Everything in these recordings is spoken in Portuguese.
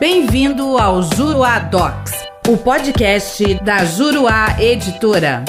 Bem-vindo ao Juruá Docs, o podcast da Juruá Editora.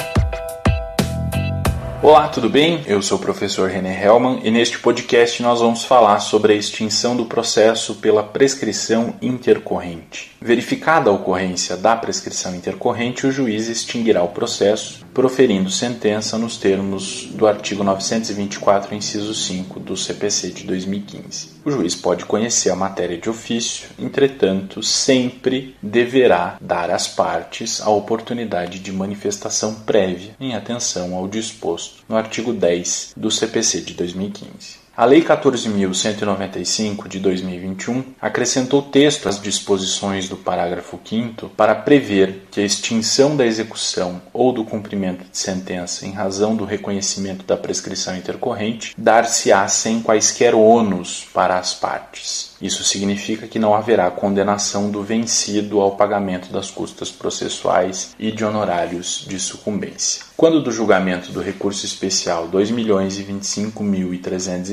Olá, tudo bem? Eu sou o professor René Hellman e neste podcast nós vamos falar sobre a extinção do processo pela prescrição intercorrente. Verificada a ocorrência da prescrição intercorrente, o juiz extinguirá o processo, proferindo sentença nos termos do artigo 924, inciso 5 do CPC de 2015. O juiz pode conhecer a matéria de ofício, entretanto, sempre deverá dar às partes a oportunidade de manifestação prévia em atenção ao disposto no artigo 10 do CPC de 2015. A Lei 14.195 de 2021 acrescentou texto às disposições do parágrafo 5 para prever que a extinção da execução ou do cumprimento de sentença em razão do reconhecimento da prescrição intercorrente dar-se-á sem quaisquer ônus para as partes. Isso significa que não haverá condenação do vencido ao pagamento das custas processuais e de honorários de sucumbência. Quando do julgamento do recurso especial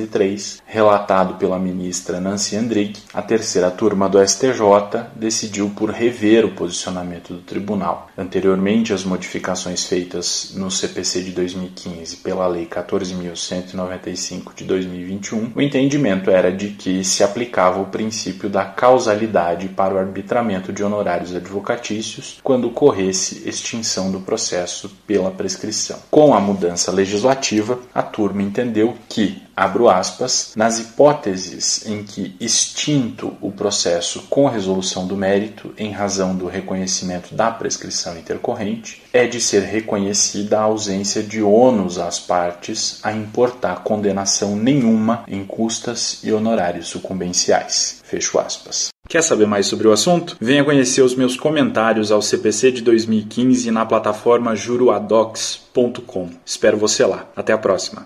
2.025.303, relatado pela ministra Nancy Andrighi, a terceira turma do STJ decidiu por rever o posicionamento do tribunal. Anteriormente, as modificações feitas no CPC de 2015 pela Lei 14.195 de 2021, o entendimento era de que se aplicava o princípio da causalidade para o arbitramento de honorários advocatícios quando ocorresse extinção do processo pela prescrição. Com a mudança legislativa, a turma entendeu que abro aspas, nas hipóteses em que extinto o processo com resolução do mérito em razão do reconhecimento da prescrição intercorrente, é de ser reconhecida a ausência de ônus às partes a importar condenação nenhuma em custas e honorários sucumbenciais. Fecho aspas. Quer saber mais sobre o assunto? Venha conhecer os meus comentários ao CPC de 2015 na plataforma juruadocs.com. Espero você lá. Até a próxima.